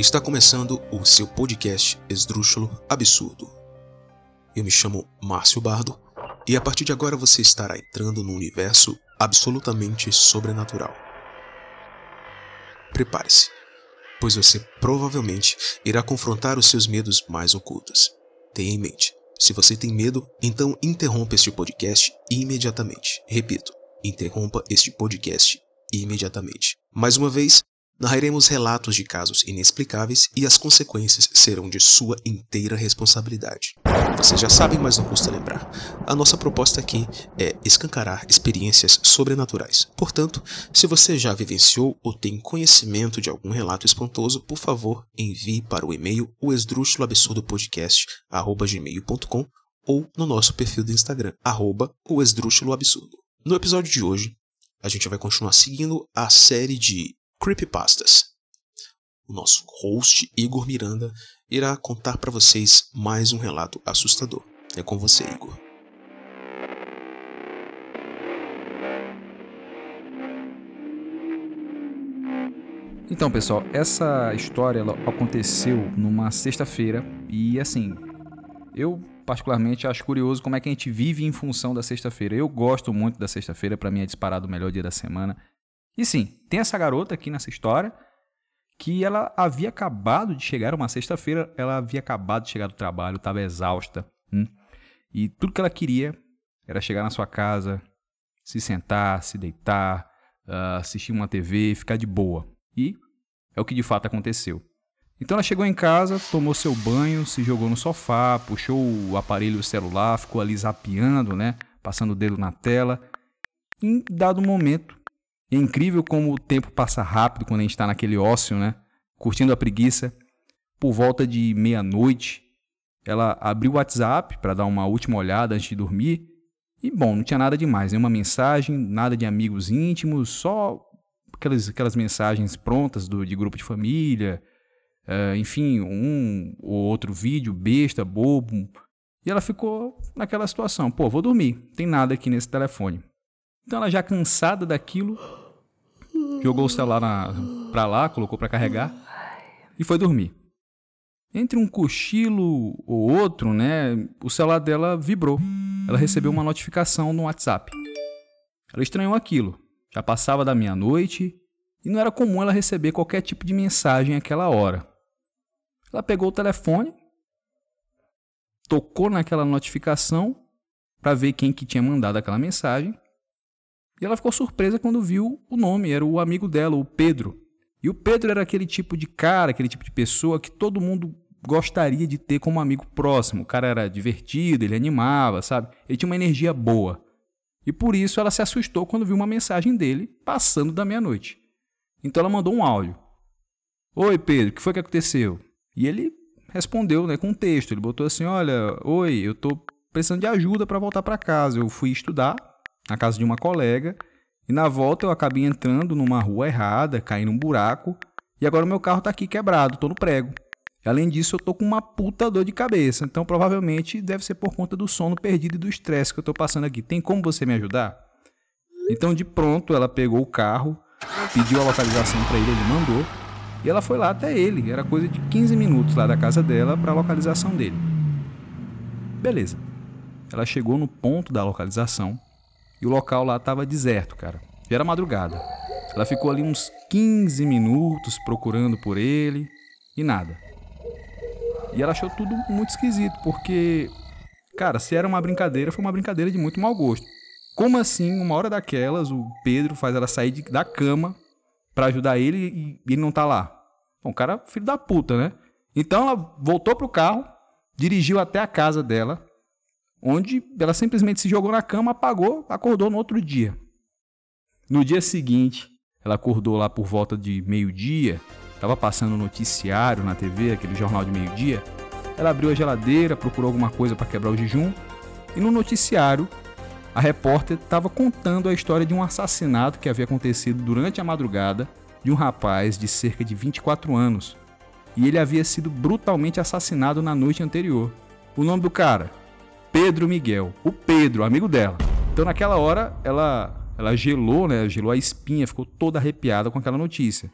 Está começando o seu podcast Esdrúxulo Absurdo. Eu me chamo Márcio Bardo e a partir de agora você estará entrando num universo absolutamente sobrenatural. Prepare-se, pois você provavelmente irá confrontar os seus medos mais ocultos. Tenha em mente, se você tem medo, então interrompa este podcast imediatamente. Repito, interrompa este podcast imediatamente. Mais uma vez, narraremos relatos de casos inexplicáveis e as consequências serão de sua inteira responsabilidade. Vocês já sabem, mas não custa lembrar. A nossa proposta aqui é escancarar experiências sobrenaturais. Portanto, se você já vivenciou ou tem conhecimento de algum relato espantoso, por favor, envie para o e-mail o ou no nosso perfil do Instagram, arroba o. No episódio de hoje, a gente vai continuar seguindo a série de Creepypastas. O nosso host, Igor Miranda, irá contar para vocês mais um relato assustador. É com você, Igor. Então, pessoal, essa história aconteceu numa sexta-feira e assim, eu particularmente acho curioso como é que a gente vive em função da sexta-feira. Eu gosto muito da sexta-feira, para mim é disparado o melhor dia da semana. E sim, tem essa garota aqui nessa história que ela havia acabado de chegar, uma sexta-feira, ela havia acabado de chegar do trabalho, estava exausta. Hum? E tudo que ela queria era chegar na sua casa, se sentar, se deitar, uh, assistir uma TV, ficar de boa. E é o que de fato aconteceu. Então ela chegou em casa, tomou seu banho, se jogou no sofá, puxou o aparelho celular, ficou ali zapeando, né? Passando o dedo na tela. Em dado momento, é incrível como o tempo passa rápido quando a gente está naquele ócio, né? Curtindo a preguiça. Por volta de meia-noite, ela abriu o WhatsApp para dar uma última olhada antes de dormir. E bom, não tinha nada demais, nenhuma mensagem, nada de amigos íntimos, só aquelas, aquelas mensagens prontas do, de grupo de família, uh, enfim, um ou outro vídeo besta, bobo. E ela ficou naquela situação: pô, vou dormir, tem nada aqui nesse telefone. Então ela já cansada daquilo, jogou o celular na, pra lá, colocou para carregar e foi dormir. Entre um cochilo ou outro, né, o celular dela vibrou. Ela recebeu uma notificação no WhatsApp. Ela estranhou aquilo. Já passava da meia-noite e não era comum ela receber qualquer tipo de mensagem àquela hora. Ela pegou o telefone, tocou naquela notificação para ver quem que tinha mandado aquela mensagem e ela ficou surpresa quando viu o nome, era o amigo dela, o Pedro. E o Pedro era aquele tipo de cara, aquele tipo de pessoa que todo mundo gostaria de ter como amigo próximo. O cara era divertido, ele animava, sabe? Ele tinha uma energia boa. E por isso ela se assustou quando viu uma mensagem dele passando da meia-noite. Então ela mandou um áudio. Oi, Pedro, o que foi que aconteceu? E ele respondeu né, com um texto. Ele botou assim: Olha, oi, eu tô precisando de ajuda para voltar para casa. Eu fui estudar na casa de uma colega. E na volta eu acabei entrando numa rua errada, caí num buraco. E agora o meu carro tá aqui quebrado, tô no prego. Além disso, eu tô com uma puta dor de cabeça. Então provavelmente deve ser por conta do sono perdido e do estresse que eu tô passando aqui. Tem como você me ajudar? Então de pronto ela pegou o carro, pediu a localização para ele, ele mandou. E ela foi lá até ele. Era coisa de 15 minutos lá da casa dela para a localização dele. Beleza. Ela chegou no ponto da localização e o local lá estava deserto, cara. Já era madrugada. Ela ficou ali uns 15 minutos procurando por ele e nada. E ela achou tudo muito esquisito, porque, cara, se era uma brincadeira, foi uma brincadeira de muito mau gosto. Como assim, uma hora daquelas, o Pedro faz ela sair de, da cama para ajudar ele e, e ele não tá lá? Bom, o cara, filho da puta, né? Então ela voltou pro carro, dirigiu até a casa dela, onde ela simplesmente se jogou na cama, apagou, acordou no outro dia. No dia seguinte, ela acordou lá por volta de meio-dia, estava passando noticiário na TV, aquele jornal de meio-dia. Ela abriu a geladeira, procurou alguma coisa para quebrar o jejum, e no noticiário, a repórter estava contando a história de um assassinato que havia acontecido durante a madrugada de um rapaz de cerca de 24 anos. E ele havia sido brutalmente assassinado na noite anterior. O nome do cara, Pedro Miguel, o Pedro, amigo dela. Então naquela hora ela ela gelou, né? Gelou a espinha, ficou toda arrepiada com aquela notícia.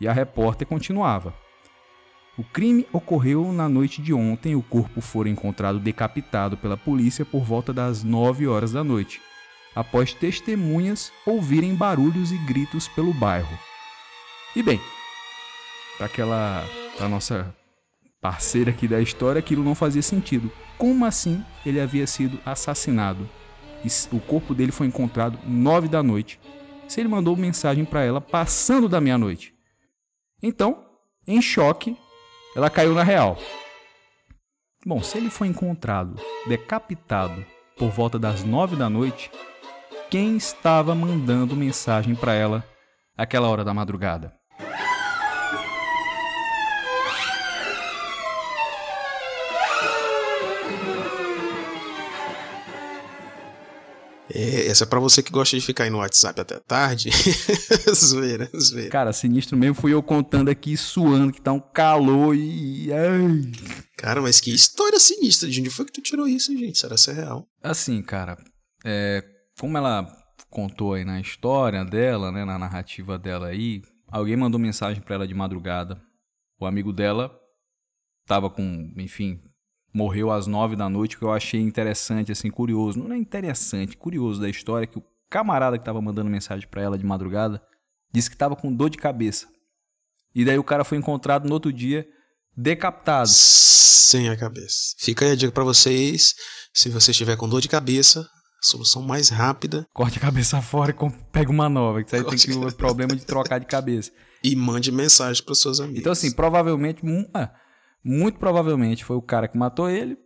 E a repórter continuava. O crime ocorreu na noite de ontem. O corpo foi encontrado decapitado pela polícia por volta das 9 horas da noite, após testemunhas ouvirem barulhos e gritos pelo bairro. E bem, para aquela pra nossa parceira aqui da história, aquilo não fazia sentido. Como assim ele havia sido assassinado? E o corpo dele foi encontrado nove da noite. Se ele mandou mensagem para ela passando da meia-noite. Então, em choque, ela caiu na real. Bom, se ele foi encontrado decapitado por volta das nove da noite, quem estava mandando mensagem para ela aquela hora da madrugada? É, essa é pra você que gosta de ficar aí no WhatsApp até tarde. zoeira, zoeira. Cara, sinistro mesmo fui eu contando aqui, suando, que tá um calor e. Ai. Cara, mas que história sinistra. De onde foi que tu tirou isso, gente? Será que é real? Assim, cara, é, como ela contou aí na história dela, né, na narrativa dela aí, alguém mandou mensagem para ela de madrugada. O amigo dela tava com, enfim, morreu às nove da noite, que eu achei interessante, assim, curioso. Não é interessante, curioso da história, que o camarada que tava mandando mensagem para ela de madrugada disse que tava com dor de cabeça. E daí o cara foi encontrado no outro dia decapitado. Sem a cabeça. Fica aí a dica para vocês. Se você estiver com dor de cabeça, solução mais rápida. Corte a cabeça fora e pega uma nova. Que aí tem que o problema de trocar de cabeça. E mande mensagem para seus amigos. Então, assim, provavelmente. Ah, muito provavelmente foi o cara que matou ele,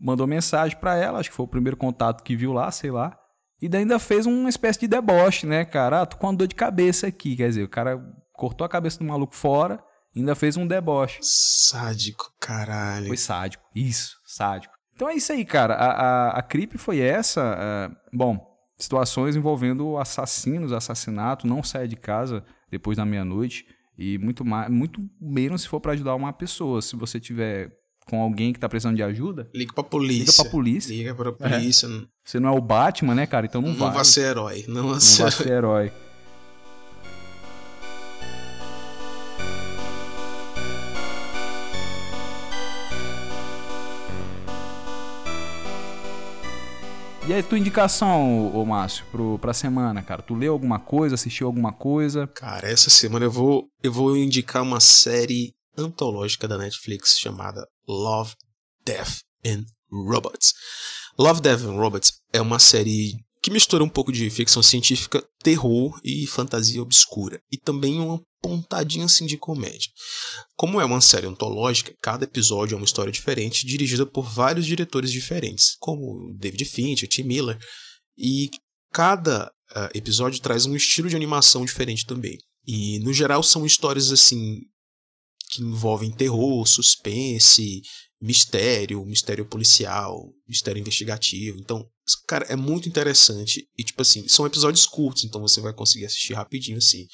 mandou mensagem para ela, acho que foi o primeiro contato que viu lá, sei lá. E daí ainda fez uma espécie de deboche, né, cara? Ah, tô com uma dor de cabeça aqui. Quer dizer, o cara cortou a cabeça do maluco fora ainda fez um deboche. Sádico, caralho. Foi sádico. Isso, sádico. Então é isso aí, cara. A, a, a creep foi essa. Uh, bom, situações envolvendo assassinos, assassinato, não saia de casa depois da meia-noite. E muito, mais, muito menos se for para ajudar uma pessoa. Se você tiver com alguém que tá precisando de ajuda, liga pra polícia. Liga pra polícia. Liga pra polícia. É. Você não é o Batman, né, cara? Então não, não vai. Não vai ser herói. Não não ser... vai ser herói. E aí, tua indicação, ô Márcio, pro, pra semana, cara? Tu leu alguma coisa, assistiu alguma coisa? Cara, essa semana eu vou, eu vou indicar uma série antológica da Netflix chamada Love, Death and Robots. Love, Death and Robots é uma série que mistura um pouco de ficção científica, terror e fantasia obscura. E também uma pontadinha assim de comédia. Como é uma série antológica, cada episódio é uma história diferente, dirigida por vários diretores diferentes, como David Fincher, Tim Miller, e cada uh, episódio traz um estilo de animação diferente também. E no geral são histórias assim que envolvem terror, suspense, mistério, mistério policial, mistério investigativo. Então, cara, é muito interessante e tipo assim, são episódios curtos, então você vai conseguir assistir rapidinho assim.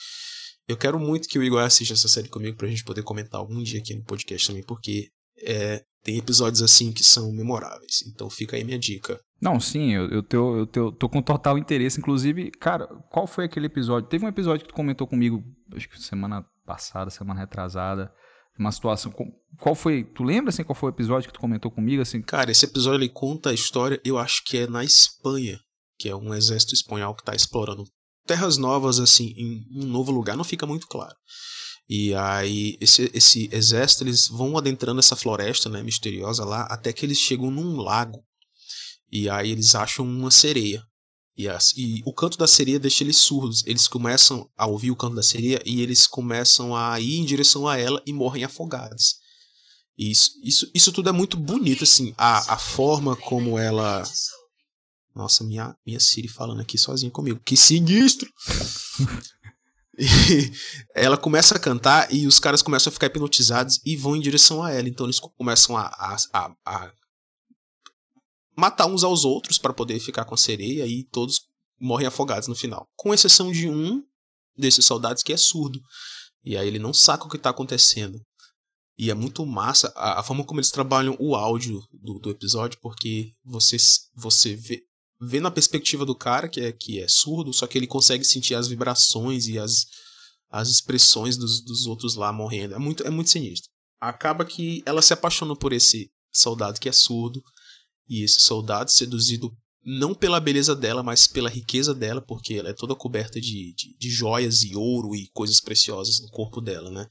Eu quero muito que o Igor assista essa série comigo pra gente poder comentar algum dia aqui no podcast também, porque é, tem episódios assim que são memoráveis. Então fica aí minha dica. Não, sim, eu, eu, tô, eu tô, tô com total interesse. Inclusive, cara, qual foi aquele episódio? Teve um episódio que tu comentou comigo, acho que semana passada, semana retrasada, uma situação. Qual foi? Tu lembra assim qual foi o episódio que tu comentou comigo assim? Cara, esse episódio ele conta a história, eu acho que é na Espanha, que é um exército espanhol que está explorando terras novas, assim, em um novo lugar, não fica muito claro. E aí, esse, esse exército, eles vão adentrando essa floresta, né, misteriosa lá, até que eles chegam num lago. E aí eles acham uma sereia. E, as, e o canto da sereia deixa eles surdos. Eles começam a ouvir o canto da sereia e eles começam a ir em direção a ela e morrem afogados. Isso, isso, isso tudo é muito bonito, assim. A, a forma como ela nossa, minha, minha Siri falando aqui sozinha comigo. Que sinistro! e ela começa a cantar e os caras começam a ficar hipnotizados e vão em direção a ela. Então eles começam a, a, a, a matar uns aos outros para poder ficar com a sereia e todos morrem afogados no final. Com exceção de um desses soldados que é surdo. E aí ele não saca o que está acontecendo. E é muito massa a, a, forma como eles trabalham o áudio do, do episódio, porque você, você vê, vê na perspectiva do cara, que é, que é surdo, só que ele consegue sentir as vibrações e as, as expressões dos, dos outros lá morrendo. É muito, é muito sinistro. acaba que ela se apaixona por esse soldado que é surdo. E esse soldado, seduzido não pela beleza dela, mas pela riqueza dela, porque ela é toda coberta de, de, de joias e ouro e coisas preciosas no corpo dela, né?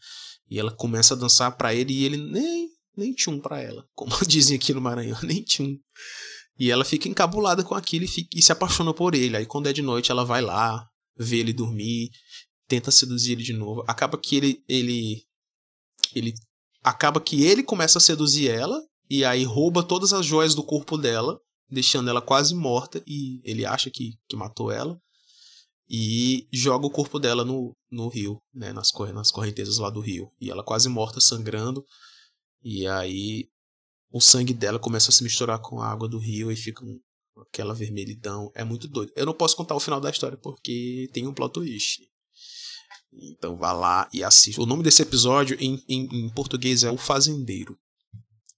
E ela começa a dançar para ele e ele nem, nem tchum pra ela. Como dizem aqui no Maranhão, nem tchum. E ela fica encabulada com aquilo e, fica, e se apaixona por ele. Aí quando é de noite ela vai lá, vê ele dormir, tenta seduzir ele de novo. Acaba que ele, ele, ele acaba que ele começa a seduzir ela e aí rouba todas as joias do corpo dela deixando ela quase morta e ele acha que, que matou ela e joga o corpo dela no, no rio, né, nas, nas correntezas lá do rio. E ela quase morta, sangrando. E aí o sangue dela começa a se misturar com a água do rio e fica um, aquela vermelhidão. É muito doido. Eu não posso contar o final da história porque tem um plot twist. Então vá lá e assista. O nome desse episódio em, em, em português é O Fazendeiro.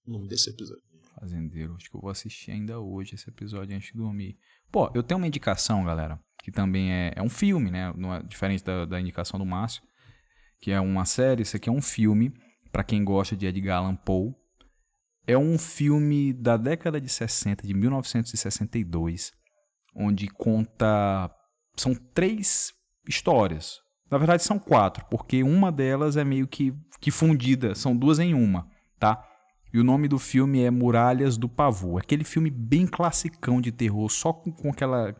O nome desse episódio. Fazendeiro. Acho que eu vou assistir ainda hoje esse episódio antes de dormir. Pô, eu tenho uma indicação, galera, que também é, é um filme, né? É diferente da, da indicação do Márcio, que é uma série. Isso aqui é um filme, para quem gosta de Edgar Allan Poe. É um filme da década de 60, de 1962, onde conta. São três histórias. Na verdade, são quatro, porque uma delas é meio que, que fundida, são duas em uma, tá? E o nome do filme é Muralhas do Pavor. Aquele filme bem classicão de terror, só com, com, aquela,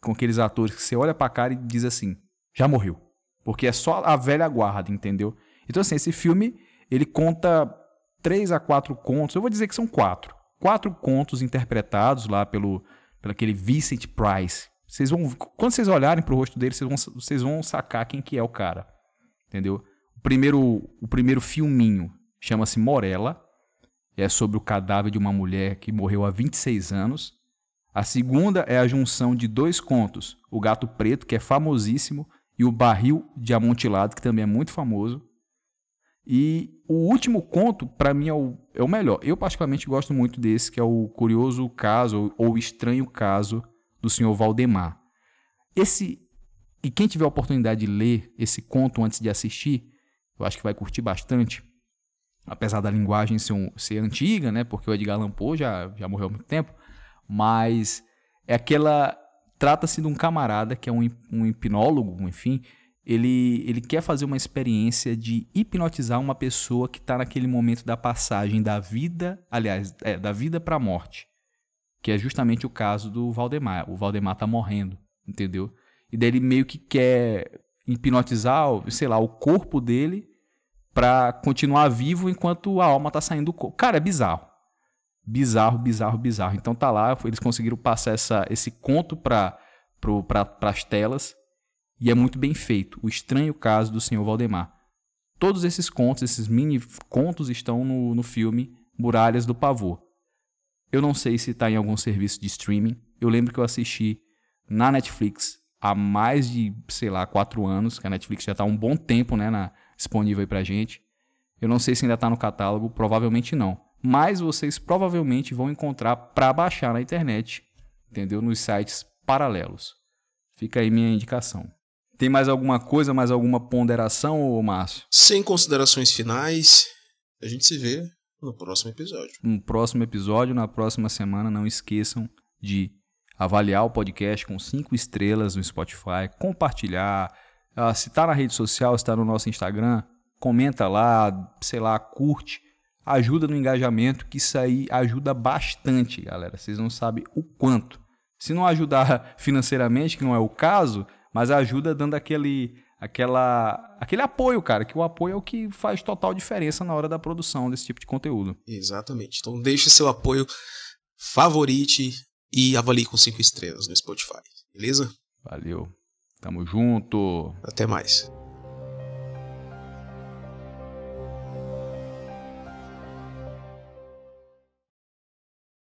com aqueles atores que você olha pra cara e diz assim, já morreu. Porque é só a velha guarda, entendeu? Então, assim, esse filme, ele conta três a quatro contos. Eu vou dizer que são quatro. Quatro contos interpretados lá pelo, pelo aquele Vincent Price. Vocês vão, quando vocês olharem pro rosto dele, vocês vão, vocês vão sacar quem que é o cara. Entendeu? O primeiro, o primeiro filminho chama-se Morella é sobre o cadáver de uma mulher que morreu há 26 anos. A segunda é a junção de dois contos, O Gato Preto, que é famosíssimo, e O Barril de Amontilado, que também é muito famoso. E o último conto, para mim, é o, é o melhor. Eu, particularmente, gosto muito desse, que é o curioso caso, ou estranho caso, do senhor Valdemar. Esse. E quem tiver a oportunidade de ler esse conto antes de assistir, eu acho que vai curtir bastante apesar da linguagem ser, um, ser antiga, né? Porque o Edgar Allan Poe já, já morreu há muito tempo, mas é aquela trata-se de um camarada que é um, um hipnólogo, enfim, ele, ele quer fazer uma experiência de hipnotizar uma pessoa que está naquele momento da passagem da vida, aliás, é, da vida para a morte, que é justamente o caso do Valdemar. O Valdemar está morrendo, entendeu? E daí ele meio que quer hipnotizar, sei lá, o corpo dele para continuar vivo enquanto a alma tá saindo do corpo. Cara, é bizarro. Bizarro, bizarro, bizarro. Então tá lá, eles conseguiram passar essa, esse conto para pra, as telas e é muito bem feito. O estranho caso do senhor Valdemar. Todos esses contos, esses mini contos estão no, no filme Muralhas do Pavor. Eu não sei se está em algum serviço de streaming. Eu lembro que eu assisti na Netflix há mais de, sei lá, quatro anos, que a Netflix já está há um bom tempo né, na, disponível aí pra gente. Eu não sei se ainda está no catálogo, provavelmente não. Mas vocês provavelmente vão encontrar para baixar na internet, entendeu? Nos sites paralelos. Fica aí minha indicação. Tem mais alguma coisa, mais alguma ponderação, ô Márcio? Sem considerações finais, a gente se vê no próximo episódio. No próximo episódio, na próxima semana, não esqueçam de avaliar o podcast com cinco estrelas no Spotify, compartilhar, Uh, se está na rede social, se está no nosso Instagram, comenta lá, sei lá, curte, ajuda no engajamento, que isso aí ajuda bastante, galera. Vocês não sabem o quanto. Se não ajudar financeiramente, que não é o caso, mas ajuda dando aquele, aquela, aquele apoio, cara, que o apoio é o que faz total diferença na hora da produção desse tipo de conteúdo. Exatamente. Então deixe seu apoio, favorite e avalie com cinco estrelas no Spotify, beleza? Valeu. Tamo junto. Até mais.